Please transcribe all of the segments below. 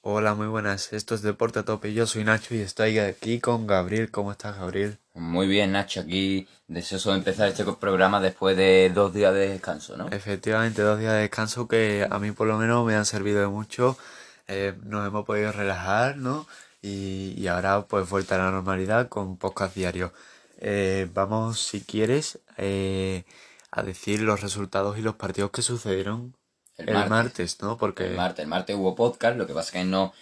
Hola, muy buenas. Esto es Deporte a Tope. Yo soy Nacho y estoy aquí con Gabriel. ¿Cómo estás, Gabriel? Muy bien, Nacho. Aquí deseoso de empezar este programa después de dos días de descanso, ¿no? Efectivamente, dos días de descanso que a mí por lo menos me han servido de mucho. Eh, nos hemos podido relajar, ¿no? Y, ahora pues vuelta a la normalidad con podcast diarios. Eh, vamos, si quieres, eh, a decir los resultados y los partidos que sucedieron el, martes. ¿no? Porque... El martes, el martes hubo podcast, lo que pasa es que no,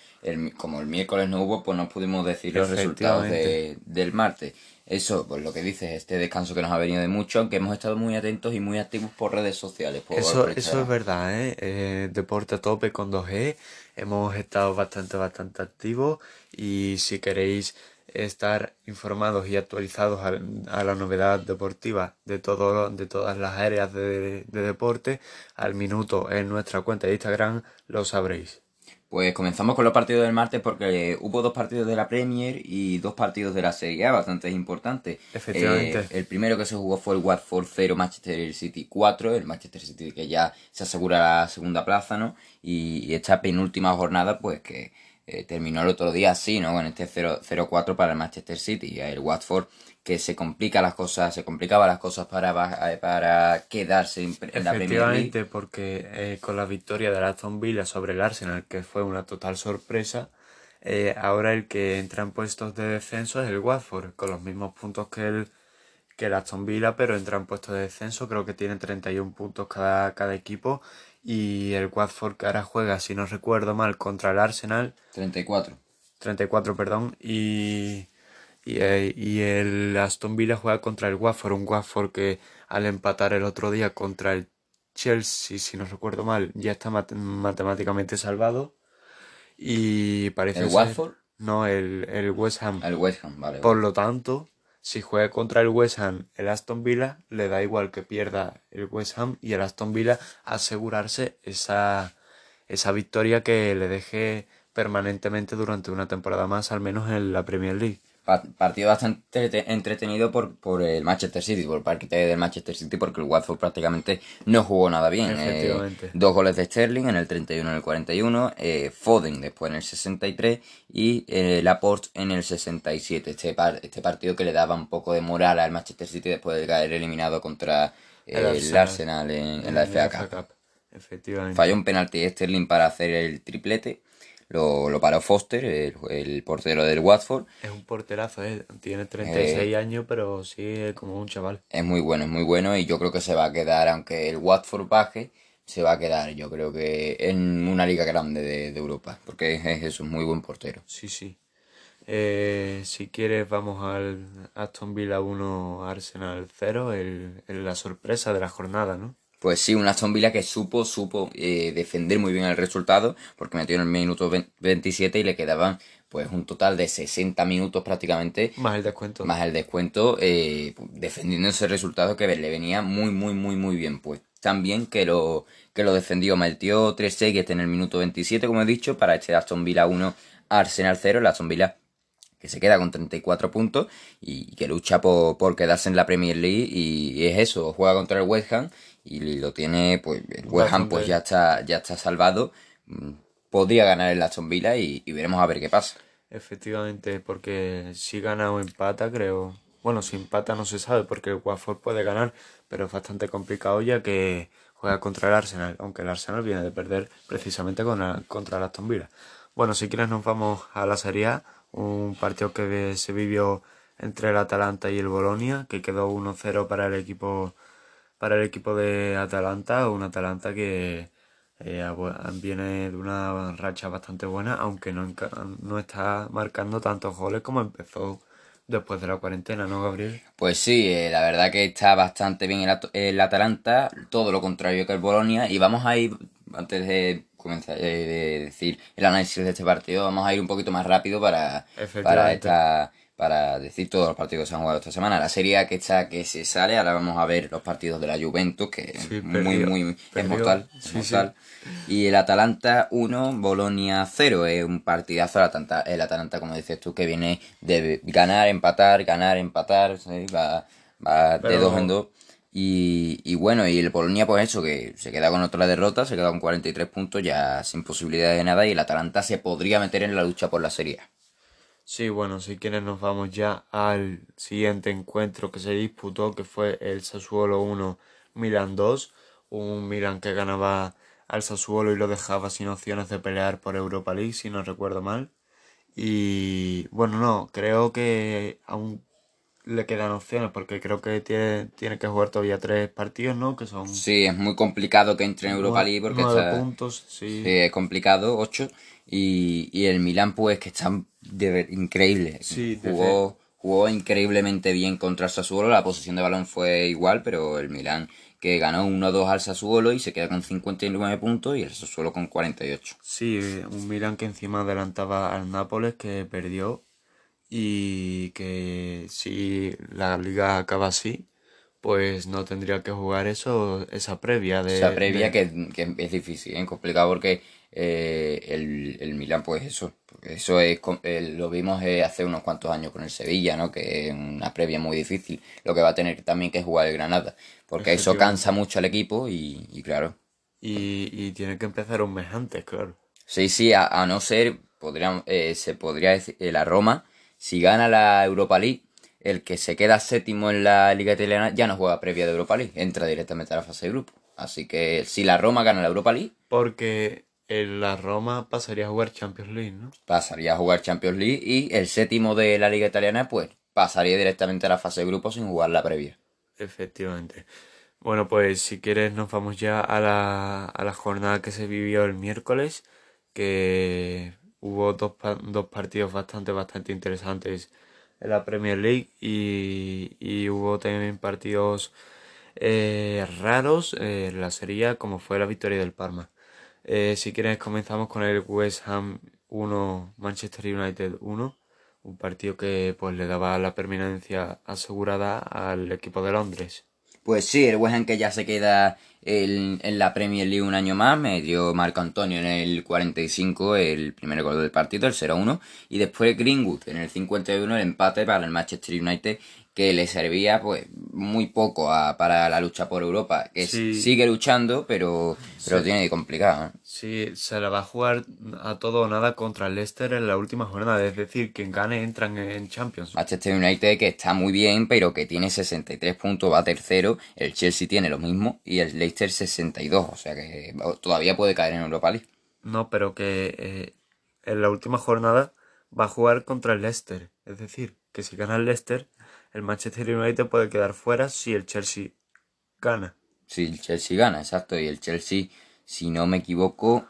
como el miércoles no hubo, pues no pudimos decir los resultados del martes. Eso, pues lo que dices, este descanso que nos ha venido de mucho, aunque hemos estado muy atentos y muy activos por redes sociales. eso, eso es verdad, ¿eh? ¿eh? Deporte a tope con 2G. Hemos estado bastante, bastante activos y si queréis estar informados y actualizados a, la novedad deportiva de, todo, de todas las áreas de, deporte al minuto en nuestra cuenta de Instagram, lo sabréis. Pues comenzamos con los partidos del martes porque hubo dos partidos de la Premier y dos partidos de la Serie A bastante importantes. Efectivamente. Eh, el primero que se jugó fue el Watford 0, Manchester City 4, el Manchester City que ya se asegura la segunda plaza, ¿no? Y, y esta penúltima jornada, pues que eh, terminó el otro día así, ¿no? Con este 0-4 para el Manchester City. El Watford que se complica las cosas, se complicaba las cosas para, eh, para quedarse en, la Premier League. porque eh, con la victoria de Aston Villa sobre el Arsenal, que fue una total sorpresa, ahora el que entra en puestos de descenso es el Watford, con los mismos puntos que el, que el Aston Villa, pero entra en puestos de descenso, creo que tiene 31 puntos cada, cada equipo y el Watford que ahora juega, si no recuerdo mal, contra el Arsenal. 34. 34, perdón. Y, y, eh, y, el Aston Villa juega contra el Watford, un Watford que al empatar el otro día contra el Chelsea, si no recuerdo mal, ya está matemáticamente salvado. Y parece ¿El Watford? No, el, el West Ham. El West Ham, vale. Por lo tanto, si juega contra el West Ham el Aston Villa, le da igual que pierda el West Ham y el Aston Villa asegurarse esa, esa victoria que le deje permanentemente durante una temporada más, al menos en la Premier League partido bastante entretenido por, por el Manchester City, por el parque del Manchester City, porque el Watford prácticamente no jugó nada bien. Eh, dos goles de Sterling en el 31 y en el 41, eh, Foden después en el 63 y eh, Laporte en el 67. Este, este partido que le daba un poco de moral al Manchester City después de caer eliminado contra el, Arsenal, en, la FA Cup. Falló un penalti Sterling para hacer el triplete lo, lo paró Foster, el, portero del Watford. Es un porterazo, ¿eh? tiene 36 eh, años, pero sí es como un chaval. Es muy bueno, es muy bueno y yo creo que se va a quedar, aunque el Watford baje, se va a quedar, yo creo que en una liga grande de, Europa, porque es, es un muy buen portero. Sí, sí. Eh, si quieres vamos al Aston Villa 1 Arsenal 0, el, la sorpresa de la jornada, ¿no? Pues sí, un Aston Villa que supo, supo eh, defender muy bien el resultado, porque metió en el minuto 27 y le quedaban pues un total de 60 minutos prácticamente. Más el descuento. Más el descuento, eh, defendiendo ese resultado que le venía muy, muy, muy, muy bien. Pues también que lo, que lo defendió, metió 3 6 en el minuto 27, como he dicho, para este Aston Villa 1, Arsenal 0, el Aston Villa que se queda con 34 puntos y que lucha por, por quedarse en la Premier League y es eso, juega contra el West Ham y lo tiene, pues el West Ham pues ya está, ya está salvado. Mm, podría ganar el Aston Villa y, veremos a ver qué pasa. Efectivamente, porque si gana o empata, creo. Bueno, si empata no se sabe porque el Watford puede ganar, pero es bastante complicado ya que juega contra el Arsenal, aunque el Arsenal viene de perder precisamente con contra el Aston Villa. Bueno, si quieres nos vamos a la Serie A, un partido que se vivió entre el Atalanta y el Bolonia, que quedó 1-0 para el equipo para el equipo de Atalanta, un Atalanta que eh, viene de una racha bastante buena, aunque no, no está marcando tantos goles como empezó después de la cuarentena, ¿no, Gabriel? Pues sí, eh, la verdad que está bastante bien el, Atalanta, todo lo contrario que el Bolonia, y vamos a ir, antes de comenzar eh, de decir el análisis de este partido, vamos a ir un poquito más rápido para, para esta para decir todos los partidos que se han jugado esta semana. La serie que está que se sale, ahora vamos a ver los partidos de la Juventus, que es muy, muy, es mortal. Y el Atalanta 1, Bolonia 0, es un partidazo. El Atalanta, el Atalanta, como dices tú, que viene de ganar, empatar, ganar, empatar, va, va de dos en dos. Y, y bueno, y el Polonia, pues eso, que se queda con otra derrota, se queda con 43 puntos, ya sin posibilidad de nada, y el Atalanta se podría meter en la lucha por la Serie. Sí, bueno, si quieres nos vamos ya al siguiente encuentro que se disputó, que fue el Sassuolo 1, Milan 2, un Milan que ganaba al Sassuolo y lo dejaba sin opciones de pelear por Europa League, si no recuerdo mal. Y bueno, no, creo que aún le quedan opciones porque creo que tiene, tiene que jugar todavía tres partidos, ¿no? Que son... Sí, es muy complicado que entre en Europa League porque está... puntos, sí. Sí, es complicado, 8. Y, y el Milan, pues, que está de increíble. Sí, desde- jugó, jugó increíblemente bien contra el Sassuolo. La posición de balón fue igual, pero el Milan que ganó 1-2 al Sassuolo y se queda con 59 puntos y el Sassuolo con 48. Sí, un Milan que encima adelantaba al Nápoles que perdió y que si la liga acaba así, pues no tendría que jugar eso, esa previa de... Esa previa de- que, que es difícil, ¿eh? complicado porque eh, el, el Milan, pues eso, eso es, eh, lo vimos eh, hace unos cuantos años con el Sevilla, ¿no? Que es una previa muy difícil, lo que va a tener también que jugar el Granada, porque eso cansa mucho al equipo y, y claro. Y, y tiene que empezar un mes antes, claro. Sí, sí, a, a no ser, podrían, eh, se podría decir, eh, la Roma, si gana la Europa League, el que se queda séptimo en la Liga Italiana ya no juega previa de Europa League, entra directamente a la fase de grupo. Así que si la Roma gana la Europa League, Porque la Roma pasaría a jugar Champions League, ¿no? pasaría a jugar Champions League y el séptimo de la Liga Italiana, pues pasaría directamente a la fase de grupo sin jugar la previa. Efectivamente. Bueno, pues si quieres nos vamos ya a la, a la jornada que se vivió el miércoles, que hubo dos, dos partidos bastante, bastante interesantes en la Premier League y, y hubo también partidos eh, raros eh, en la serie como fue la victoria del Parma. Eh, si quieres comenzamos con el West Ham 1, Manchester United 1, un partido que pues le daba la permanencia asegurada al equipo de Londres. Pues sí, el West Ham que ya se queda en, en la Premier League un año más, me dio Marco Antonio en el 45 el primer gol del partido, el 0-1, y después Greenwood en el 51 el empate para el Manchester United que le servía pues muy poco a- para la lucha por Europa, que Sí. sigue luchando, pero, pero Sí. tiene complicado. ¿eh? Sí, se la va a jugar a todo o nada contra el Leicester en la última jornada, es decir, quien gane entran en Champions. Manchester United que está muy bien, pero que tiene 63 puntos, va tercero. El Chelsea tiene lo mismo y el Leicester 62, o sea que todavía puede caer en Europa League. No, pero que eh, en la última jornada va a jugar contra el Leicester, es decir, que si gana el Leicester, el Manchester United puede quedar fuera si el Chelsea gana. Si el Chelsea gana, exacto. Y el Chelsea, si no me equivoco,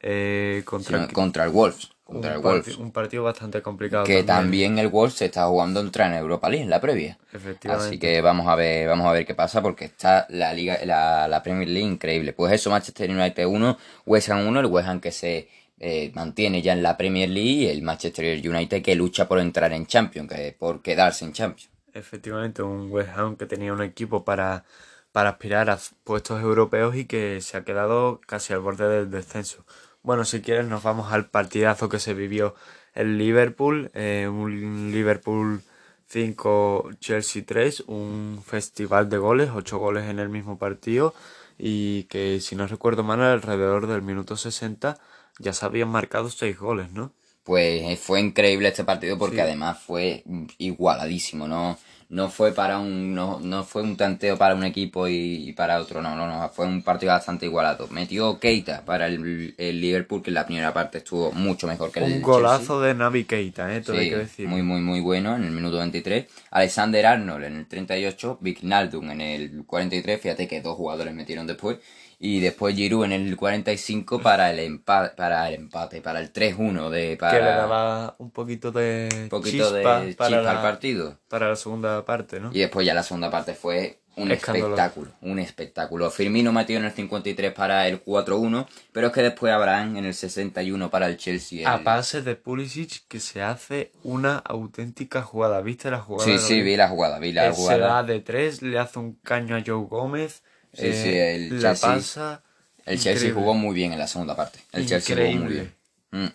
Eh, si contra no- el- contra el Wolves. Un, Contra el partido bastante complicado. Que también el Wolves se está jugando entrar en Europa League en la previa. Efectivamente. Así que vamos a ver, vamos a ver qué pasa porque está la liga, la, la Premier League increíble. Pues eso, Manchester United 1, West Ham 1, el West Ham que se eh, mantiene ya en la Premier League y el Manchester United que lucha por entrar en Champions, que por quedarse en Champions. Efectivamente, un West Ham que tenía un equipo para, para aspirar a puestos europeos y que se ha quedado casi al borde del descenso. Bueno, si quieres nos vamos al partidazo que se vivió el Liverpool, eh, un Liverpool 5, Chelsea 3, un festival de goles, 8 goles en el mismo partido y que si no recuerdo mal alrededor del minuto 60 ya se habían marcado 6 goles, ¿no? Pues eh, fue increíble este partido porque Sí. además fue igualadísimo, no, no fue para un, no, no fue un tanteo para un equipo y, y para otro, no, no, no, fue un partido bastante igualado. Metió Keita para el, el Liverpool que en la primera parte estuvo mucho mejor que el Un golazo de Navi Keita, ¿eh? Todo hay que decir. muy, muy, muy bueno en el minuto 23. Alexander Arnold en el 38. Vignaldum en el 43. Fíjate que dos jugadores metieron después. Y después Giroud en el 45 para el empate, para el empate, para el 3-1 de para que le daba un poquito de un poquito chispa de para, chispa al partido. para la segunda parte, ¿no? Y después ya la segunda parte fue un Escándalo. espectáculo, un espectáculo. Firmino metió en el 53 para el 4-1, pero es que después Abraham en el 61 para el Chelsea. A el- pase de Pulisic que se hace una auténtica jugada. ¿Viste la jugada? Sí, sí, vi la jugada, vi la Eh, Se jugada. da de tres, le hace un caño a Joe Gómez. Sí, eh, sí, el la Chelsea- pasa. El Chelsea increíble. jugó muy bien en la segunda parte. El Chelsea jugó muy bien. Mm.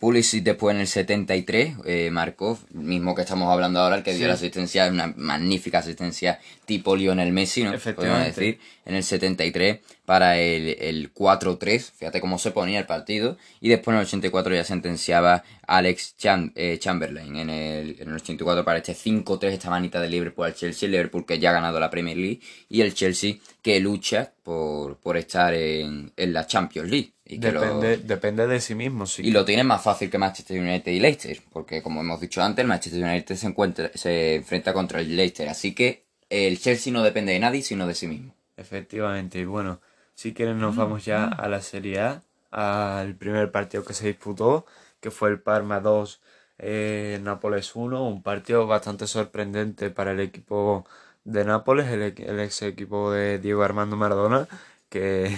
Pulisic después en el 73 eh, marcó, mismo que estamos hablando ahora, el que dio Sí. la asistencia, una magnífica asistencia tipo Lionel Messi, ¿no? Podemos decir, en el 73 para el, el 4-3, fíjate cómo se ponía el partido, y después en el 84 ya sentenciaba Alex Cham- eh, Chamberlain en el, en el 84 para este 5-3, esta manita de Liverpool al Chelsea, el Liverpool que ya ha ganado la Premier League, y el Chelsea que lucha por, por estar en, en la Champions League. Y que lo- Depende, depende de sí mismo. Sí. y lo tienen más fácil que Manchester United y Leicester, porque como hemos dicho antes, el Manchester United se encuentra, se enfrenta contra el Leicester, así que el Chelsea no depende de nadie, sino de sí mismo. Efectivamente, y bueno, si quieren nos vamos ya a la Serie A, al primer partido que se disputó, que fue el Parma 2, eh, Nápoles 1, un partido bastante sorprendente para el equipo de Nápoles, el, el ex equipo de Diego Armando Maradona, que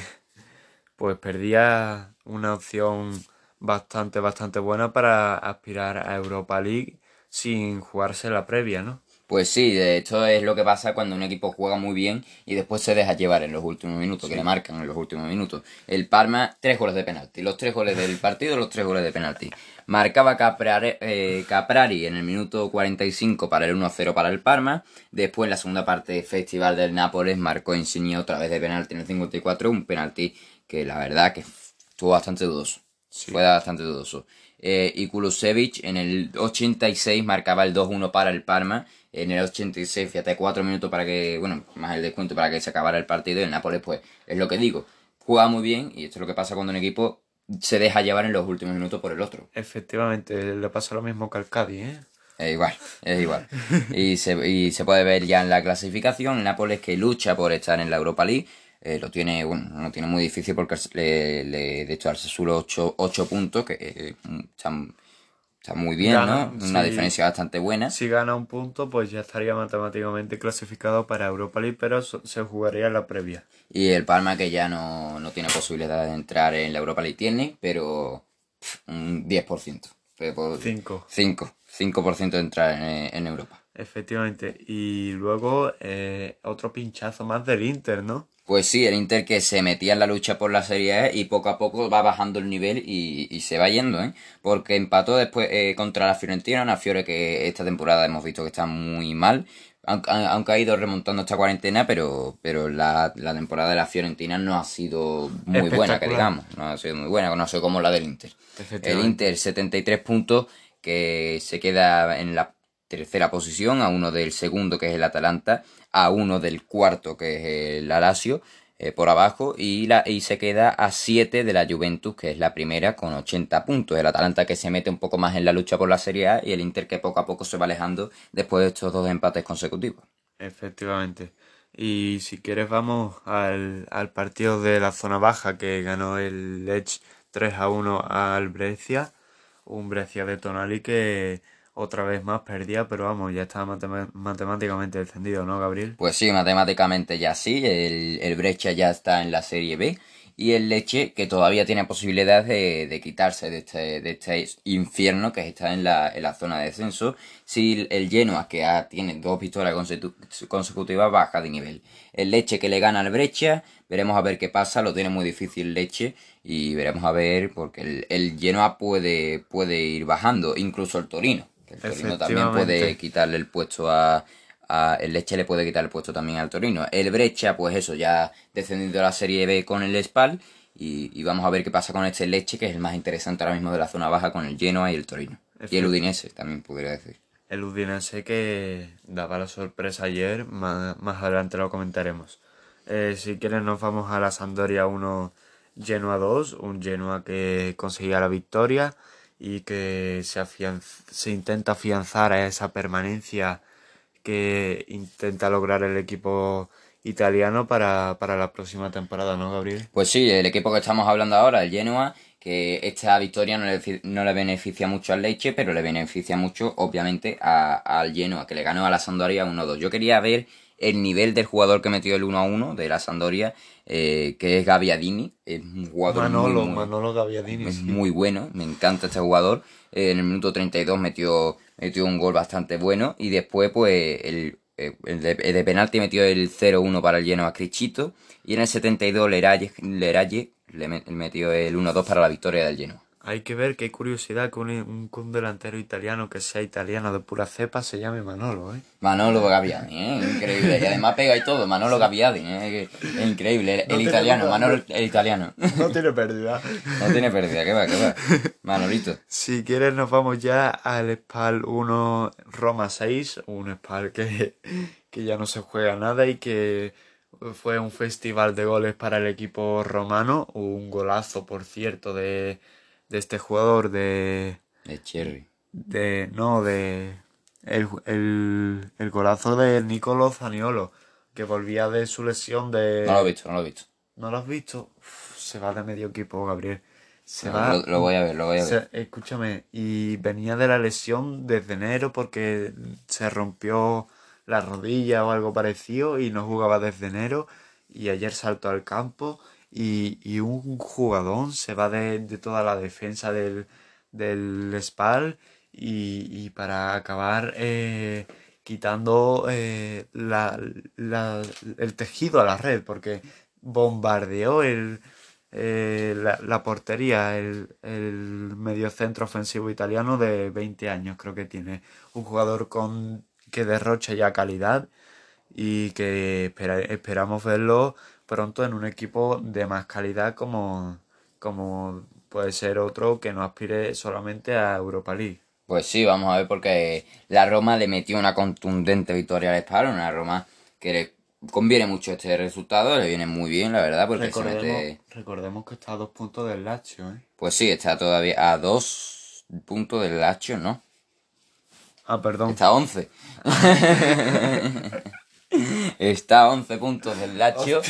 pues perdía una opción bastante, bastante buena para aspirar a Europa League sin jugarse la previa, ¿no? Pues sí, de hecho es lo que pasa cuando un equipo juega muy bien y después se deja llevar en los últimos minutos, que le marcan en los últimos minutos. El Parma, tres goles de penalti, los tres goles del partido, los tres goles de penalti. Marcaba Caprari, eh, Caprari en el minuto 45 para el 1-0 para el Parma. Después en la segunda parte, Festival del Nápoles, marcó Insigne otra vez de penalti en el 54, un penalti que la verdad que estuvo bastante dudoso. Sí. Fue bastante dudoso. Eh, y Kulusevich en el 86 marcaba el 2-1 para el Parma. En el 86, fíjate, 4 minutos para que, bueno, más el descuento para que se acabara el partido. Y el Nápoles, pues, es lo que digo. Juega muy bien y esto es lo que pasa cuando un equipo se deja llevar en los últimos minutos por el otro. Efectivamente, le pasa lo mismo que al Cádiz, ¿eh? Es igual, es igual. Y se, y se puede ver ya en la clasificación, el Nápoles que lucha por estar en la Europa League, eh, lo tiene, bueno, no lo tiene muy difícil porque le, le de hecho al solo 8, 8 puntos, que eh, está, está muy bien, Gana, ¿no? Una sí. diferencia bastante buena. Si gana un punto, pues ya estaría matemáticamente clasificado para Europa League, pero se jugaría la previa. Y el Palma que ya no, no tiene posibilidad de entrar en la Europa League, tiene, pero pff, un 10%. Fue por 5. 5, 5% de entrar en, en Europa. Efectivamente. Y luego eh, otro pinchazo más del Inter, ¿no? Pues sí, el Inter que se metía en la lucha por la Serie A y poco a poco va bajando el nivel y, y se va yendo, ¿eh? Porque empató después eh, contra la Fiorentina, una Fiore que esta temporada hemos visto que está muy mal. Aunque, ha ido remontando esta cuarentena, pero, pero la, la temporada de la Fiorentina no ha sido muy buena, que digamos. No ha sido muy buena, no sé cómo la del Inter. El. Inter 73 puntos que se queda en la tercera posición, a uno del segundo que es el Atalanta, a uno del cuarto que es el Alacio eh, por abajo y, la, y se queda a 7 de la Juventus que es la primera con 80 puntos. El Atalanta que se mete un poco más en la lucha por la Serie A y el Inter que poco a poco se va alejando después de estos dos empates consecutivos. Efectivamente. Y si quieres vamos al, al partido de la zona baja que ganó el Lech 3 a 1 al Brescia. Un Brescia de Tonali que otra vez más perdía, pero vamos, ya matema- matemáticamente descendido, ¿no, Gabriel? Pues sí, matemáticamente ya sí, el, el Brescia ya está en la Serie B y el Leche que todavía tiene posibilidades de, de quitarse de este, de este infierno que está en la, en la zona de descenso si el Genoa que ha- tiene dos victorias consecu- consecutivas baja de nivel. El Leche que le gana al Brescia, veremos a ver qué pasa, lo tiene muy difícil Leche y veremos a ver porque el, el Genoa puede, puede ir bajando, incluso el Torino, que el Torino también puede quitarle el puesto a, a- el Leche le puede quitar el puesto también al Torino. El Breccia, pues eso, ya descendido a la Serie B con el Spal. Y, y vamos a ver qué pasa con este Leche, que es el más interesante ahora mismo de la zona baja con el Genoa y el Torino. Y el. Udinese, también podría decir. El Udinese que daba la sorpresa ayer, más, más adelante lo comentaremos. Eh, si quieren nos vamos a la Sampdoria 1, Genoa 2, un Genoa que conseguía la victoria y que se, se intenta afianzar a esa permanencia que intenta lograr el equipo italiano para, para la próxima temporada, ¿no, Gabriel? Pues sí, el equipo que estamos hablando ahora, el Genoa, que esta victoria no le, no le beneficia mucho al Leche, pero le beneficia mucho, obviamente, al Genoa, que le ganó a la Sampdoria 1-2. Yo quería ver el nivel del jugador que metió el 1-1 de la Sampdoria, eh, que es Gaviadini. Es un jugador muy, Manolo, muy- Manolo Gaviadini. es sí. muy bueno, me encanta este jugador. Eh, en el minuto 32 metió, metió un gol bastante bueno y después pues el, eh, el de, el de penalti metió el 0-1 para el Genoa Crichito y en el 72 Leralle, Leralle le met- metió el 1-2 para la victoria del Genoa. Hay que ver qué curiosidad que un, un, delantero italiano que sea italiano de pura cepa se llame Manolo, ¿eh? Manolo Gaviani, ¿eh? Increíble. Y además pega y todo, Manolo Gaviani, ¿eh? Es increíble. El, italiano, Manolo el italiano. No tiene pérdida. No tiene pérdida, ¿qué va, qué va? Manolito. Si quieres nos vamos ya al Spal 1 Roma 6, un Spal que, que ya no se juega nada y que fue un festival de goles para el equipo romano, un golazo por cierto de de este jugador de... De Cherry. De... No, de... El, el, el golazo de Nicolo Zaniolo, que volvía de su lesión de... No lo he visto, no lo he visto. ¿No lo has visto? se va de medio equipo, Gabriel. Se va... Lo, voy a ver, lo voy a ver. escúchame, y venía de la lesión desde enero porque se rompió la rodilla o algo parecido y no jugaba desde enero y ayer saltó al campo y, un jugador se va de, toda la defensa del, del Spal y, y para acabar eh, quitando eh, la, la, el tejido a la red porque bombardeó el, eh, la, la, portería, el, el mediocentro ofensivo italiano de 20 años creo que tiene. Un jugador con que derrocha ya calidad y que espera, esperamos verlo pronto en un equipo de más calidad como, como puede ser otro que no aspire solamente a Europa League. Pues sí, vamos a ver porque la Roma le metió una contundente victoria al Spal, una Roma que le conviene mucho este resultado, le viene muy bien, la verdad, porque recordemos, se mete... Recordemos que está a dos puntos del Lazio, ¿eh? Pues sí, está todavía a dos puntos del Lazio, ¿no? Ah, perdón. Está a once. Está a 11 puntos del Lazio.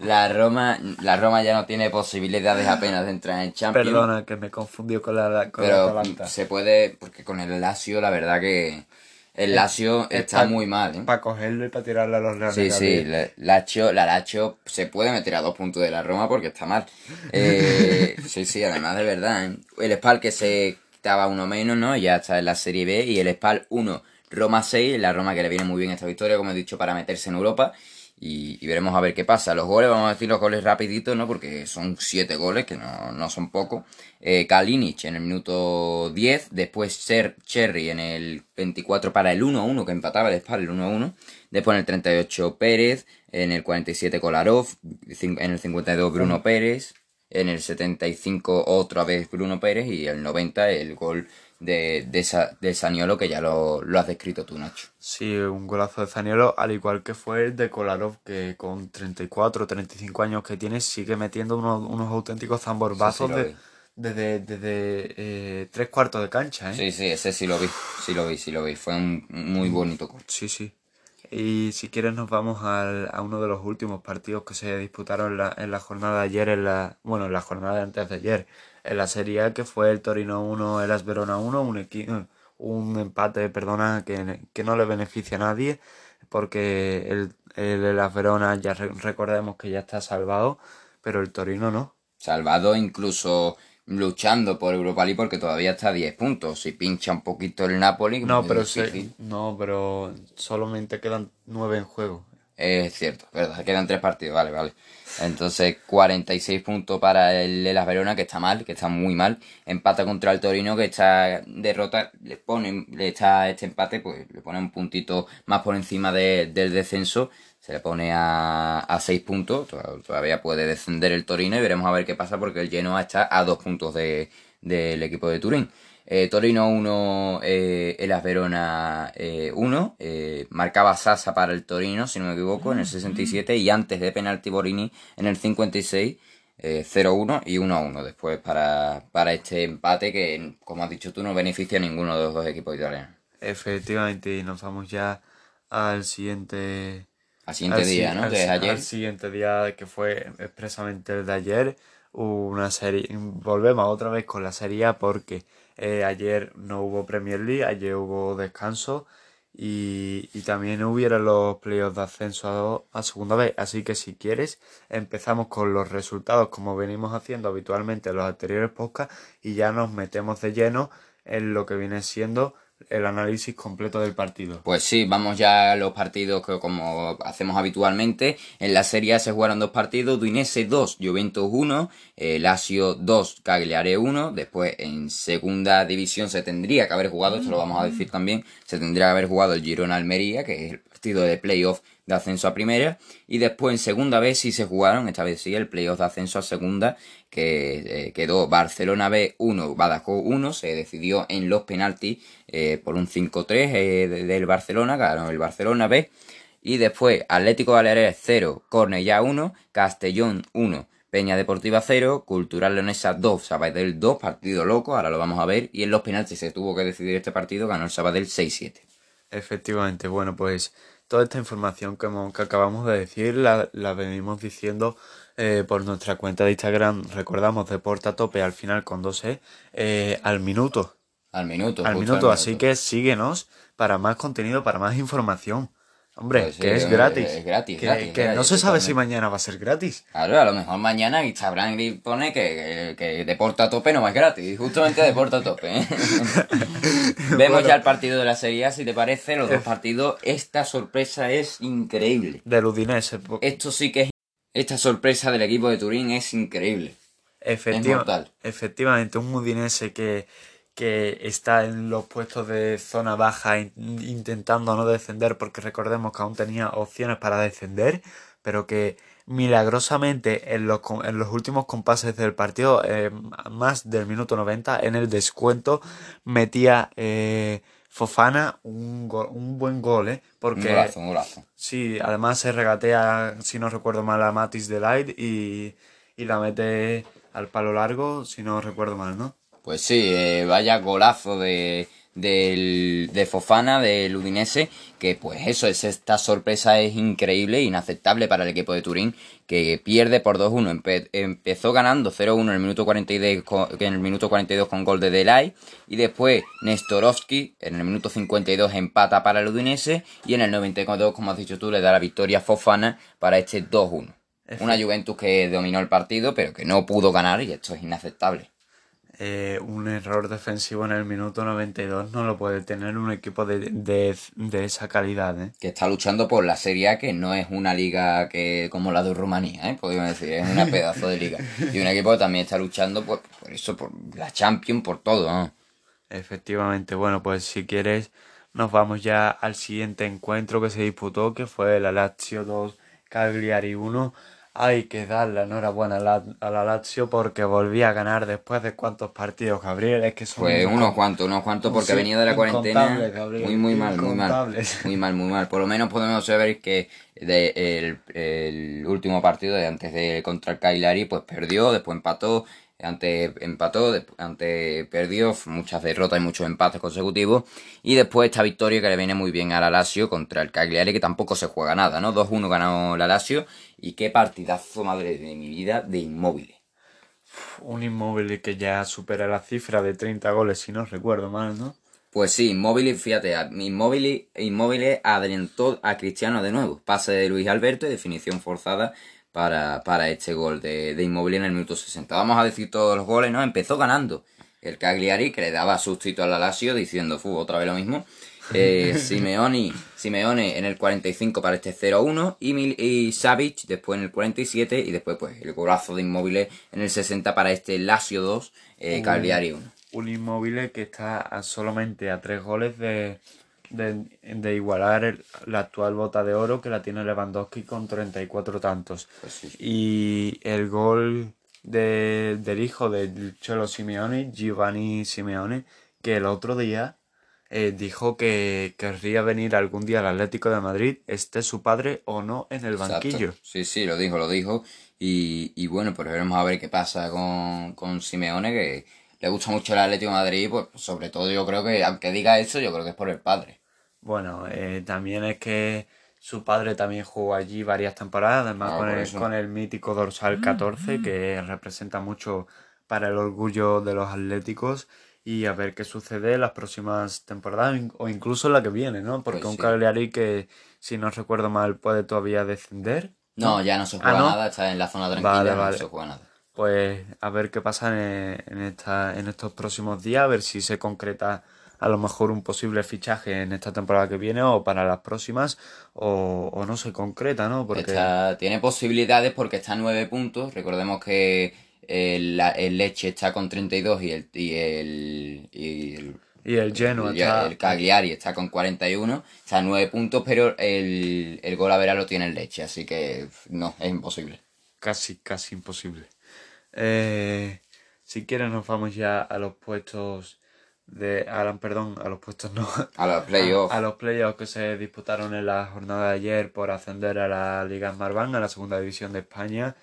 La Roma, la Roma ya no tiene posibilidades apenas de entrar en Champions. Perdona, que me confundió con la con Pero se puede, porque con el Lazio la verdad que el Lazio está muy mal. ¿eh? Para cogerlo y para tirarle a los leones. Sí, sí, la Lazio, la Lazio se puede meter a dos puntos de la Roma porque está mal. Eh, sí, sí, además de verdad. ¿eh? El Spal que se quitaba uno menos, ¿no? Ya está en la Serie B y el Spal 1 Roma 6, la Roma que le viene muy bien esta victoria, como he dicho, para meterse en Europa. Y, veremos a ver qué pasa. Los goles, vamos a decir los goles rapiditos, ¿no? Porque son 7 goles, que no, son pocos. Eh, Kalinic en el minuto 10, después Ser Cherry en el 24 para el 1-1, que empataba el Spal, el 1-1. Después en el 38 Pérez, en el 47 Kolarov, en el 52 Bruno Pérez, en el 75 otra vez Bruno Pérez y el 90 el gol de, de, esa, de Saniolo que ya lo, lo, has descrito tú, Nacho. Sí, un golazo de Saniolo, al igual que fue el de Kolarov, que con 34 35 años que tiene sigue metiendo unos, unos auténticos zamborbazos desde, desde eh, tres cuartos de cancha. ¿eh? Sí, sí, ese sí lo vi, sí lo vi, sí lo vi. Fue un muy bonito gol. Sí, sí. Y si quieres nos vamos al, a uno de los últimos partidos que se disputaron en la, en la jornada de ayer, en la, bueno, en la jornada de antes de ayer, en la Serie A, que fue el Torino 1, el Asverona 1, un, un empate, perdona, que, que, no le beneficia a nadie, porque el, el, el Asverona ya recordemos que ya está salvado, pero el Torino no. Salvado incluso luchando por Europa League porque todavía está a 10 puntos. Si pincha un poquito el Napoli, no, pero no, pero solamente quedan 9 en juego. Es cierto, verdad, quedan 3 partidos, vale, vale. Entonces, 46 puntos para el Las Verona, que está mal, que está muy mal. Empata contra el Torino, que está derrota, le pone, le está este empate, pues le pone un puntito más por encima del descenso se le pone a, a 6 puntos, todavía puede descender el Torino y veremos a ver qué pasa porque el Genoa está a 2 puntos del de, equipo de Turín. Eh, Torino 1, eh, Elas Verona 1, eh, marcaba Sasa para el Torino, si no me equivoco, en el 67 y antes de penalti Borini en el 56. 0-1 y 1-1 después para, para este empate que, como has dicho tú, no beneficia a ninguno de los dos equipos italianos. Efectivamente, y nos vamos ya al siguiente al siguiente día, ¿no? que es ayer. Al siguiente día, que fue expresamente el de ayer, una serie. Volvemos otra vez con la serie porque eh, ayer no hubo Premier League, ayer hubo descanso y, y también hubieron los playoffs de ascenso a, a, segunda vez. Así que si quieres, empezamos con los resultados como venimos haciendo habitualmente en los anteriores podcasts y ya nos metemos de lleno en lo que viene siendo el análisis completo del partido. Pues sí, vamos ya a los partidos que como hacemos habitualmente. En la Serie A se jugaron dos partidos, Udinese 2, Juventus 1, eh, Lazio 2, Cagliari 1. Después en segunda división se tendría que haber jugado, esto lo vamos a decir también, se tendría que haber jugado el Girona Almería, que es el partido de playoff de ascenso a primera. Y después en segunda vez sí se jugaron, esta vez sí, el playoff de ascenso a segunda, que eh, quedó Barcelona B 1, Badajoz 1, se decidió en los penaltis eh, por un 5-3 eh, del Barcelona, ganó el Barcelona B. Y después Atlético Baleares 0, Cornellá 1, Castellón 1, Peña Deportiva 0, Cultural Leonesa 2, Sabadell 2, partido loco, ahora lo vamos a ver. Y en los penaltis se tuvo que decidir este partido, ganó el Sabadell 6-7. Efectivamente, bueno, pues toda esta información que, acabamos de decir la, venimos diciendo eh, por nuestra cuenta de Instagram. Recordamos Deporta Tope al final con 2E eh, al minuto. Al minuto. Al minuto, así que síguenos para más contenido, para más información. Hombre, pues que es gratis. Es gratis, que, no se sabe si mañana va a ser gratis. Claro, a lo mejor mañana Instagram pone que, que, Deporta a tope no a gratis. Justamente Deporta a tope. ¿eh? Vemos ya el partido de la Serie A, si te parece, los dos partidos. Esta sorpresa es increíble. Del Udinese. Esto sí que es... Esta sorpresa del equipo de Turín es increíble. efectivamente, un Udinese que que está en los puestos de zona baja intentando no descender porque recordemos que aún tenía opciones para descender, pero que milagrosamente en los, en los últimos compases del partido, eh, más del minuto 90, en el descuento metía eh, Fofana un, un buen gol, ¿eh? Porque, un golazo, un golazo. Sí, además se regatea, si no recuerdo mal, a Matis Delight y, y la mete al palo largo, si no recuerdo mal, ¿no? Pues sí, eh, vaya golazo de, de Fofana, del Udinese, que pues eso, es, esta sorpresa es increíble e inaceptable para el equipo de Turín, que pierde por 2-1. empezó ganando 0-1 en el minuto 42 con, en el minuto 42 con gol de Delay, y después Nestorovski en el minuto 52 empata para el Udinese, y en el 92, como has dicho tú, le da la victoria a Fofana para este 2-1. Una Juventus que dominó el partido, pero que no pudo ganar, y esto es inaceptable. Eh, un error defensivo en el minuto 92 no lo puede tener un equipo de, de, de, esa calidad. ¿eh? Que está luchando por la Serie A, que no es una liga que como la de Rumanía, ¿eh? podemos decir, es una pedazo de liga. Y un equipo que también está luchando por, por eso, por la Champions, por todo. Efectivamente, bueno, pues si quieres nos vamos ya al siguiente encuentro que se disputó, que fue la Lazio 2, Cagliari 1 hay que dar la enhorabuena a la, Lazio porque volvía a ganar después de cuantos partidos, Gabriel. Es que son pues unos cuantos, unos cuantos porque venía de la cuarentena muy, muy mal, muy mal. Muy mal, muy mal. Por lo menos podemos saber que de el, último partido de antes de contra el Cagliari, pues perdió, después empató antes empató, antes perdió, muchas derrotas y muchos empates consecutivos. Y después esta victoria que le viene muy bien a la Lazio contra el Cagliari, que tampoco se juega nada, ¿no? 2-1 ganó la Lazio. Y qué partidazo, madre de mi vida, de inmóvil. Un inmóvil que ya supera la cifra de 30 goles, si no recuerdo mal, ¿no? Pues sí, Inmóvil, fíjate, Inmóvil, Inmóvil adelantó a Cristiano de nuevo. Pase de Luis Alberto y definición forzada para, para este gol de, de Inmóvil en el minuto 60. Vamos a decir todos los goles, ¿no? Empezó ganando el Cagliari, que le daba sustituto al Lazio, diciendo, fu, otra vez lo mismo. Eh, Simeone, Simeone en el 45 para este 0-1 y, y Savic después en el 47 y después pues el golazo de Inmóvil en el 60 para este Lazio 2, eh, Cagliari 1. Un Inmóvil que está solamente a tres goles de, de, igualar la actual bota de oro que la tiene Lewandowski con 34 tantos. Pues y el gol de, del hijo de Cholo Simeone, Giovanni Simeone, que el otro día eh, dijo que querría venir algún día al Atlético de Madrid, esté su padre o no en el banquillo. Sí, sí, lo dijo, lo dijo. Y, y bueno, pues veremos a ver qué pasa con, con Simeone, que le gusta mucho el Atlético de Madrid, pues sobre todo yo creo que, aunque diga eso, yo creo que es por el padre. Bueno, eh, también es que su padre también jugó allí varias temporadas, además ah, con, el, con, el, mítico dorsal 14, que representa mucho para el orgullo de los atléticos. Y a ver qué sucede en las próximas temporadas o incluso en la que viene, ¿no? Porque pues un Cagliari que, si no recuerdo mal, puede todavía descender. No, ya no se juega ah, nada, está en la zona tranquila, no se juega nada pues a ver qué pasa en, esta, en estos próximos días, a ver si se concreta a lo mejor un posible fichaje en esta temporada que viene o para las próximas o, no se concreta, ¿no? Porque... tiene posibilidades porque está a 9 puntos. Recordemos que el, el, Leche está con 32 y el, y el, y el y el Genoa está... El Cagliari está con 41, está a 9 puntos, pero el, el gol a ver lo tiene el Leche, así que no, es imposible. Casi, casi imposible. Eh, si quieres nos vamos ya a los puestos de Alan, perdón, a los puestos no. A los playoffs. A, los playoffs que se disputaron en la jornada de ayer por ascender a la Liga Marván, a la segunda división de España.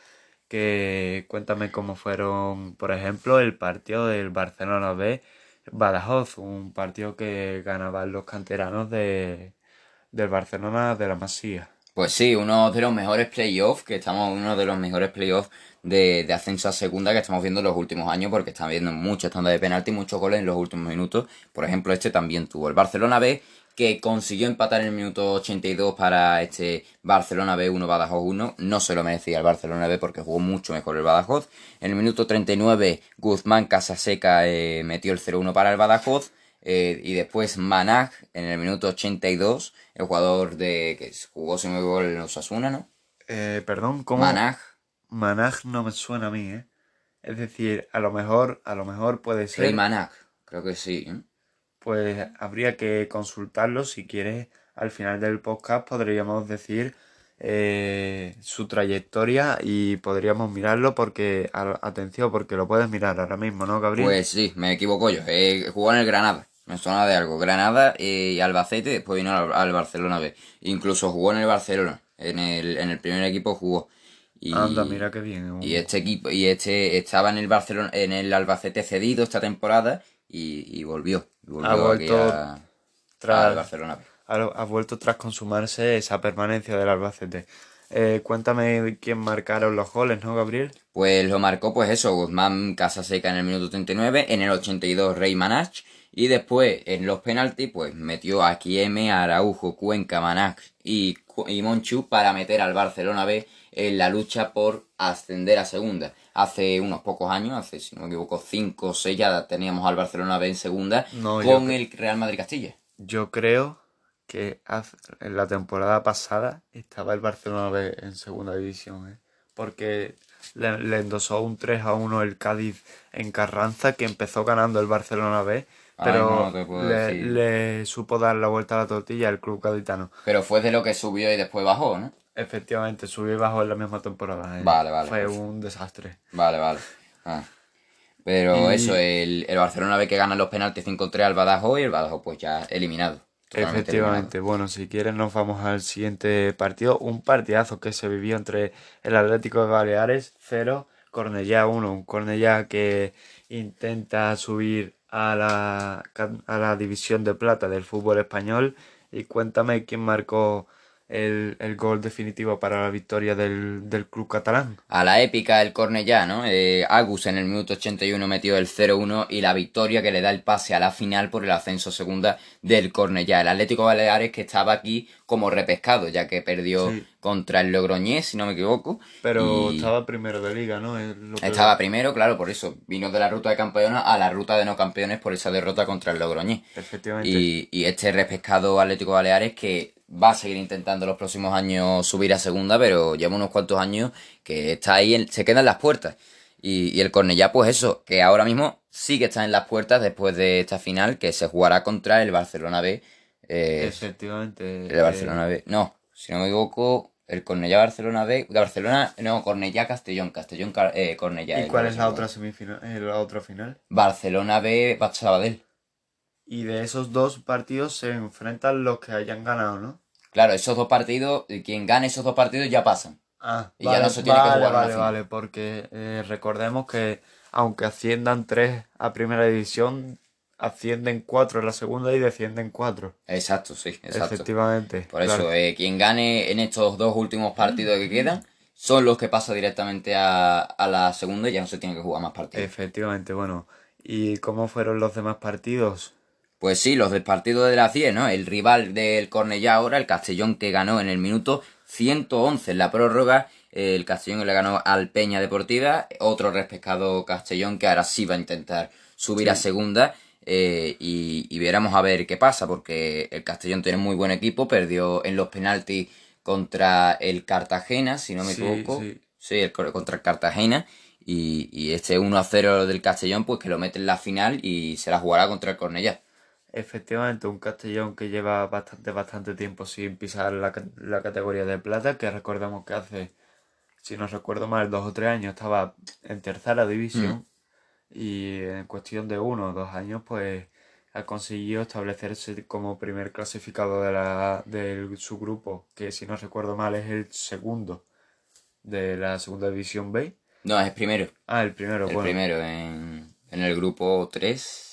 Que cuéntame cómo fueron, por ejemplo, el partido del Barcelona B Badajoz, un partido que ganaban los canteranos de, del Barcelona de la Masía. Pues sí, uno de los mejores playoffs, que estamos uno de los mejores playoffs de, de, ascenso a segunda que estamos viendo en los últimos años, porque están viendo muchas tandas de penalti y muchos goles en los últimos minutos. Por ejemplo, este también tuvo. El Barcelona B que consiguió empatar en el minuto 82 para este Barcelona B1 Badajoz 1. No se lo merecía el Barcelona B porque jugó mucho mejor el Badajoz. En el minuto 39 Guzmán Casaseca eh, metió el 0-1 para el Badajoz. Eh, y después Manag en el minuto 82, el jugador de que jugó sin gol en Osasuna, ¿no? Eh, perdón, ¿cómo? Manag. Manag no me suena a mí, ¿eh? Es decir, a lo mejor, a lo mejor puede ser. Rey Manag, creo que sí. ¿eh? pues habría que consultarlo. Si quieres, al final del podcast podríamos decir eh, su trayectoria y podríamos mirarlo porque, atención, porque lo puedes mirar ahora mismo, ¿no, Gabriel? Pues sí, me equivoco yo. Eh, jugó en el Granada. Me suena de algo. Granada y Albacete, después vino al, Barcelona B. Incluso jugó en el Barcelona. En el, en el primer equipo jugó. Y, Anda, mira qué bien. Y este equipo, y este estaba en el Barcelona, en el Albacete cedido esta temporada y, volvió. ha vuelto tras, Barcelona. Ha, vuelto tras consumarse esa permanencia del Albacete. Eh, cuéntame quién marcaron los goles, ¿no, Gabriel? Pues lo marcó, pues eso, Guzmán Casaseca en el minuto 39, en el 82 Rey Manach, y después en los penaltis, pues metió a Kieme, Araujo, Cuenca, Manach y, y Monchu para meter al Barcelona B en la lucha por ascender a segunda hace unos pocos años, hace, si no me equivoco, 5 o 6 ya teníamos al Barcelona B en segunda con el Real Madrid Castilla. Yo creo que en la temporada pasada estaba el Barcelona B en segunda división, ¿eh? porque le, endosó un 3 a 1 el Cádiz en Carranza, que empezó ganando el Barcelona B, pero le, le, supo dar la vuelta a la tortilla el club gaditano. Pero fue de lo que subió y después bajó, ¿no? Efectivamente, subí bajo en la misma temporada. ¿eh? Vale, vale. Fue un desastre. Vale, vale. Ah. Pero eso, el, el, Barcelona ve que gana los penaltis 5-3 al Badajoz y el Badajoz pues ya eliminado. Efectivamente, bueno, si quieren nos vamos al siguiente partido. Un partidazo que se vivió entre el Atlético de Baleares 0, Cornellá 1. Un Cornellá que intenta subir a la, a la división de plata del fútbol español. Y cuéntame quién marcó el, el, gol definitivo para la victoria del, del, club catalán. A la épica del Cornellá, ¿no? Eh, Agus en el minuto 81 metió el 0-1 y la victoria que le da el pase a la final por el ascenso segunda del Cornellá. El Atlético Baleares que estaba aquí como repescado, ya que perdió contra el Logroñés, si no me equivoco. Pero estaba primero de liga, ¿no? Estaba primero, claro, por eso. Vino de la ruta de campeones a la ruta de no campeones por esa derrota contra el Logroñés. Efectivamente. Y, y este repescado Atlético Baleares que va a seguir intentando los próximos años subir a segunda, pero lleva unos cuantos años que está ahí, se queda en las puertas. Y, el Cornellá, pues eso, que ahora mismo sí que está en las puertas después de esta final, que se jugará contra el Barcelona B. Eh, Efectivamente. El Barcelona B. No, si no me equivoco, el Cornellá Barcelona B. De Barcelona, no, Cornellá Castellón. Castellón eh, Cornellá. ¿Y cuál es la otra semifinal? Eh, la otra final? Barcelona B, Sabadell. Y de esos dos partidos se enfrentan los que hayan ganado, ¿no? Claro, esos dos partidos, quien gane esos dos partidos ya pasan. Ah, y ya no se tiene que jugar Vale, vale, porque eh, recordemos que aunque asciendan tres a primera división, ascienden cuatro en la segunda y descienden cuatro. Exacto, sí, exacto. Efectivamente. Por eso, eh, quien gane en estos dos últimos partidos que quedan son los que pasan directamente a, a la segunda y ya no se tiene que jugar más partidos. Efectivamente, bueno. ¿Y cómo fueron los demás partidos? Pues sí, los del partido de la 100, ¿no? El rival del Cornellá ahora, el Castellón que ganó en el minuto 111 en la prórroga. El Castellón le ganó al Peña Deportiva. Otro respectado Castellón que ahora sí va a intentar subir a segunda. eh, y, y viéramos a ver qué pasa, porque el Castellón tiene muy buen equipo, perdió en los penaltis contra el Cartagena, si no me Sí, equivoco. sí. Sí, el, contra el Cartagena. Y, y este 1 a 0 del Castellón, pues que lo mete en la final y se la jugará contra el Cornellá. Efectivamente, un Castellón que lleva bastante, bastante tiempo sin pisar la, la categoría de plata, que recordemos que hace, si no recuerdo mal, dos o tres años estaba en tercera división y en cuestión de uno o dos años, pues ha conseguido establecerse como primer clasificado de, la, de su grupo, que si no recuerdo mal es el segundo de la segunda división B. No, es primero. Ah, el primero, El bueno. primero en, en el grupo 3.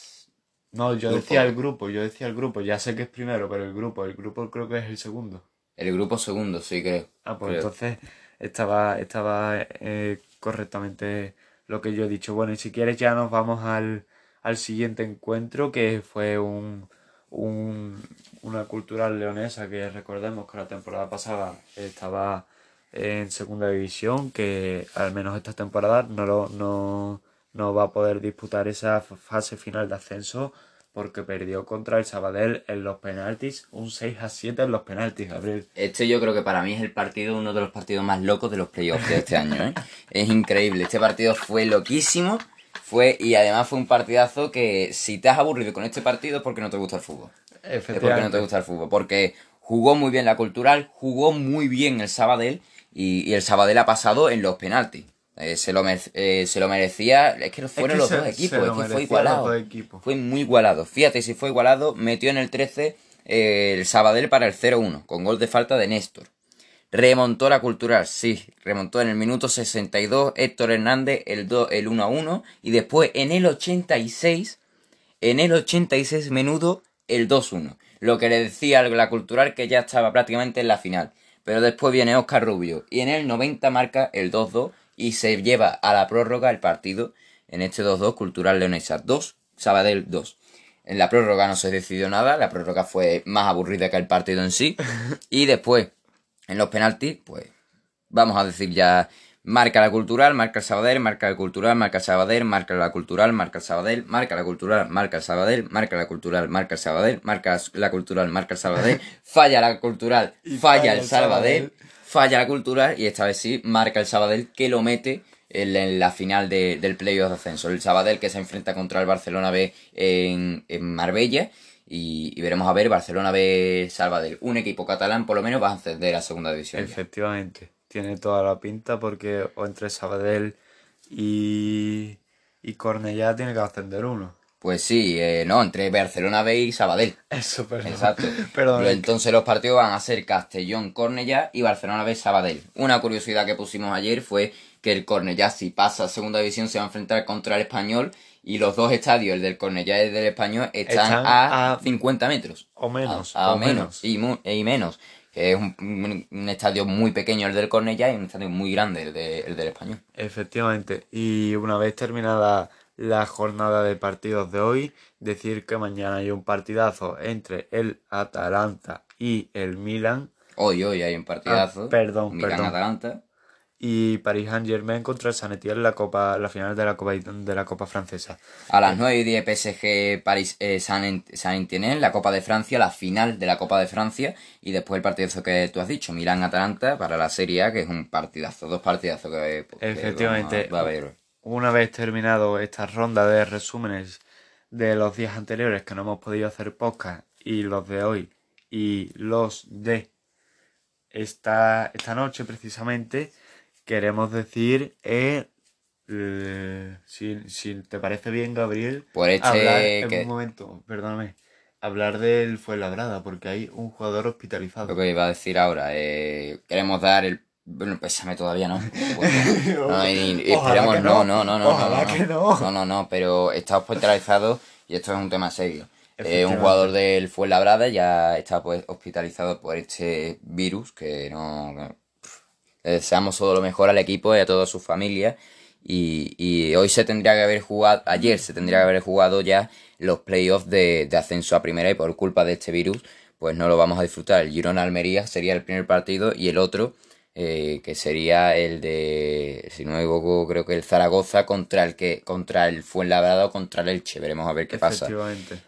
No, yo Grupo. decía el grupo, yo decía el grupo, ya sé que es primero, pero el grupo, el grupo creo que es el segundo. El grupo segundo, sí, creo. Ah, pues Creo. entonces estaba, estaba eh, correctamente lo que yo he dicho. Bueno, y si quieres ya nos vamos al, al siguiente encuentro, que fue un, un- una cultural leonesa que recordemos que la temporada pasada estaba en segunda división, que al menos esta temporada no, lo- no, no va a poder disputar esa fase final de ascenso porque perdió contra el Sabadell en los penaltis, un 6 a 7 en los penaltis, Gabriel. Este yo creo que para mí es el partido, uno de los partidos más locos de los playoffs de este año, ¿eh? Es increíble. Este partido fue loquísimo. Fue, y además fue un partidazo que si te has aburrido con este partido es porque no te gusta el fútbol. Es porque no te gusta el fútbol. Porque jugó muy bien la cultural, jugó muy bien el Sabadell y, y el Sabadell ha pasado en los penaltis. Eh, se, lo mere- eh, se lo merecía, es que fueron que los dos equipos, es que fue igualado. Fue muy igualado. Fíjate, si fue igualado, metió en el 13 eh, el Sabadell para el 0-1, con gol de falta de Néstor. Remontó la cultural, sí, remontó en el minuto 62 Héctor Hernández el, do- el 1-1 y después en el 86, en el 86 menudo el 2-1. Lo que le decía la cultural que ya estaba prácticamente en la final. Pero después viene Oscar Rubio y en el 90 marca el 2-2 y se lleva a la prórroga el partido en este 2-2 Cultural Leonesa 2, Sabadell 2. En la prórroga no se decidió nada, la prórroga fue más aburrida que el partido en sí. Y después, en los penaltis, pues vamos a decir ya, marca la cultural, marca el Sabadell, marca el cultural, marca el Sabadell, marca la cultural, marca el Sabadell, marca la cultural, marca el Sabadell, marca la cultural, marca el Sabadell, marca la cultural, marca el Sabadell, falla la cultural, falla el Sabadell, falla la cultural y esta vez sí marca el Sabadell que lo mete en, la final de- del playoff de ascenso. El Sabadell que se enfrenta contra el Barcelona B en, en Marbella y, y veremos a ver Barcelona B Sabadell. Un equipo catalán por lo menos va a ascender a segunda división. Efectivamente, tiene toda la pinta porque entre Sabadell y, y Cornellá tiene que ascender uno. Pues sí, eh, no, entre Barcelona B y Sabadell. Eso, perdón. Exacto. Perdón. Pero entonces los partidos van a ser Castellón, Cornellá y Barcelona B Sabadell. Una curiosidad que pusimos ayer fue que el Cornellá, si pasa a segunda división, se va a enfrentar contra el Español y los dos estadios, el del Cornellá y el del Español, están, Están a, a- 50 metros. O menos. A, a o menos, Y, mu- y menos. Que es un, un- un estadio muy pequeño el del Cornellá y un estadio muy grande el, de- el del Español. Efectivamente. Y una vez terminada la jornada de partidos de hoy, decir que mañana hay un partidazo entre el Atalanta y el Milan Hoy, hoy hay un partidazo. Ah, perdón, perdón. Milán-Atalanta. y Paris Saint Germain contra el San Etienne en la Copa, la final de la Copa de la Copa francesa. A las 9 y 10 PSG París eh, Saint Etienne, la Copa de Francia, la final de la Copa de Francia y después el partidazo que tú has dicho, Milán Atalanta para la Serie A, que es un partidazo, dos partidazos que, que Efectivamente. vamos va a haber. Una vez terminado esta ronda de resúmenes de los días anteriores que no hemos podido hacer podcast y los de hoy y los de esta, esta noche precisamente, queremos decir, eh, eh, si, si te parece bien, Gabriel, Por este hablar, en que- un momento, perdóname, hablar del Fuenlabrada, porque hay un jugador hospitalizado. Lo que iba a decir ahora, eh, queremos dar el... Bueno, pésame todavía, ¿no? No, y- y Ojalá esperemos, que no, no. no, no, no. Ojalá no, que no. No, no, no, pero está hospitalizado y esto es un tema serio. Eh, un jugador del Fuenlabrada ya está pues hospitalizado por este virus que no... que, pff, le deseamos todo lo mejor al equipo y a toda su familia. Y, y hoy se tendría que haber jugado, ayer se tendría que haber jugado ya los playoffs de, de ascenso a primera y por culpa de este virus, pues no lo vamos a disfrutar. El Girona Almería sería el primer partido y el otro eh, que sería el de, si no me equivoco, creo que el Zaragoza contra el que contra el Fuenlabrada o contra el Elche. Veremos a ver qué pasa.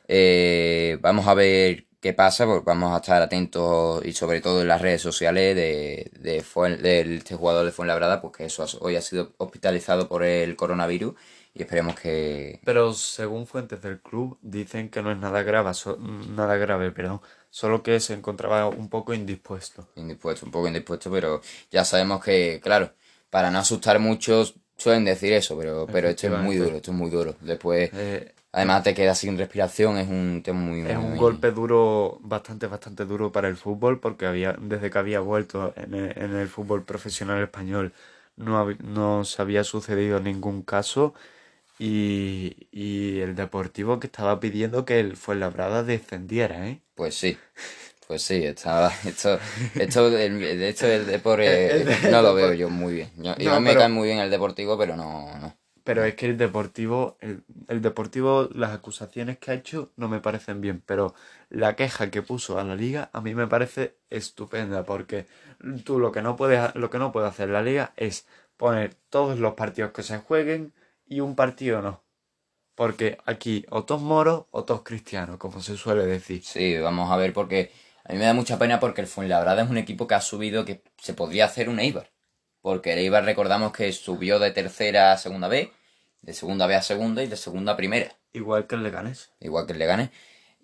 Eh, vamos a ver qué pasa, porque vamos a estar atentos y sobre todo en las redes sociales de, de, Fuen- del este jugador de Fuenlabrada, pues que eso hoy ha sido hospitalizado por el coronavirus y esperemos que... Pero según fuentes del club dicen que no es nada grave, so- nada grave, perdón, solo que se encontraba un poco indispuesto. indispuesto, un poco indispuesto, pero ya sabemos que, claro, para no asustar muchos suelen decir eso, pero, pero esto es muy duro, esto es muy duro. Después, Eh, además te quedas sin respiración, es un tema muy... es muy- un golpe duro, bastante, bastante duro para el fútbol, porque había, desde que había vuelto en el, en el fútbol profesional español no, no se había sucedido ningún caso y, y el Deportivo que estaba pidiendo que el Fuenlabrada descendiera, ¿eh? Pues sí, pues sí, estaba, esto, esto, el- de hecho el deporte El- el no lo veo yo muy bien. Yo, y No, mí me pero- cae muy bien el deportivo, pero no, no. Pero es que el Deportivo, el, el Deportivo, las acusaciones que ha hecho no me parecen bien, pero la queja que puso a la liga a mí me parece estupenda, porque tú lo que no puedes, lo que no puede hacer la liga es poner todos los partidos que se jueguen y un partido no. Porque aquí o todos moros o todos cristianos, como se suele decir. Sí, vamos a ver porque a mí me da mucha pena porque el Fuenlabrada es un equipo que ha subido que se podría hacer un Eibar. Porque el Eibar recordamos que subió de tercera a segunda B, de segunda B a segunda y de segunda a primera. Igual que el Leganés. igual que el Leganés.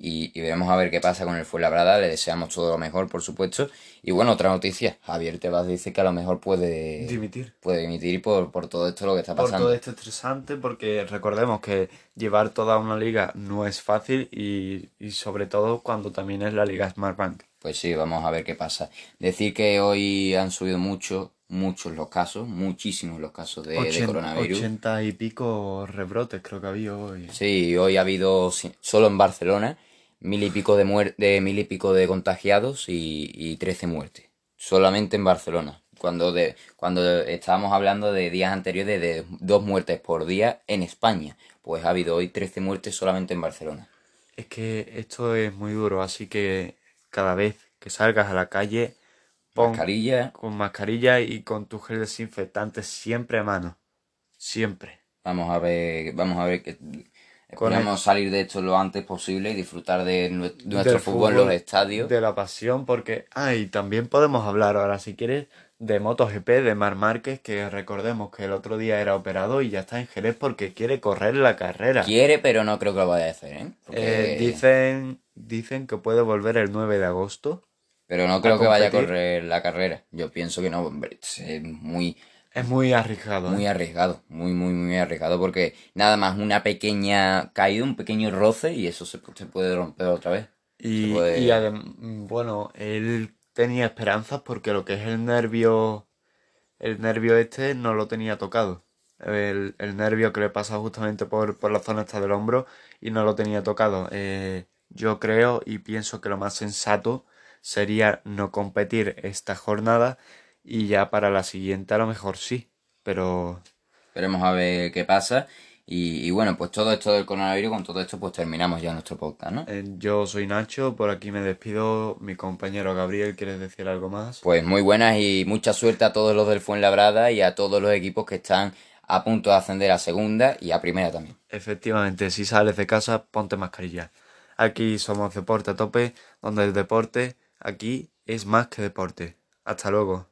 Y, y veremos a ver qué pasa con el Fuenlabrada. Le deseamos todo lo mejor, por supuesto. Y bueno, otra noticia. Javier Tebas dice que a lo mejor puede Dimitir. puede dimitir por, por todo esto lo que está por pasando. todo esto estresante, porque recordemos que llevar toda una liga no es fácil y, y sobre todo cuando también es la liga Smartbank. Pues sí, vamos a ver qué pasa. Decir que hoy han subido mucho, muchos los casos, muchísimos los casos de, de Ochen- coronavirus. 80 y pico rebrotes creo que había hoy. Sí, hoy ha habido solo en Barcelona mil y pico de muer de mil y pico de contagiados y, y 13 muertes. Solamente en Barcelona. Cuando de, cuando estábamos hablando de días anteriores de, de dos muertes por día en España. Pues ha habido hoy 13 muertes solamente en Barcelona. Es que esto es muy duro, así que cada vez que salgas a la calle, pon Mascarilla. con mascarilla y con tu gel desinfectante siempre a mano. Siempre. Vamos a ver, vamos a ver que esperamos salir de esto lo antes posible y disfrutar de nue- nuestro fútbol, en los estadios. De la pasión, porque. Ah, y también podemos hablar ahora, si quieres, de MotoGP, de Mar Márquez, que recordemos que el otro día era operado y ya está en Jerez porque quiere correr la carrera. Quiere, pero no creo que lo vaya a hacer, ¿eh? Porque- Eh, dicen, dicen que puede volver el 9 de agosto. Pero no creo que vaya a correr la carrera. Yo pienso que no, hombre, es muy, Es muy arriesgado. ¿eh? muy arriesgado, muy, muy, muy arriesgado porque nada más una pequeña caída, un pequeño roce y eso se, se puede romper otra vez. Y, puede- bueno, él tenía esperanzas porque lo que es el nervio, el nervio este no lo tenía tocado. El, el nervio que le pasa justamente por, por la zona esta del hombro y no lo tenía tocado. Eh, yo creo y pienso que lo más sensato sería no competir esta jornada y ya para la siguiente a lo mejor sí. Pero Veremos a ver qué pasa. Y, y bueno, pues todo esto del coronavirus, con todo esto, pues terminamos ya nuestro podcast, ¿no? eh, yo soy Nacho, por aquí me despido. Mi compañero Gabriel, ¿quieres decir algo más? Pues muy buenas y mucha suerte a todos los del Fuenlabrada y a todos los equipos que están a punto de ascender a segunda y a primera también. Efectivamente, si sales de casa, ponte mascarilla. Aquí somos Deporte a tope, donde el deporte aquí es más que deporte. Hasta luego.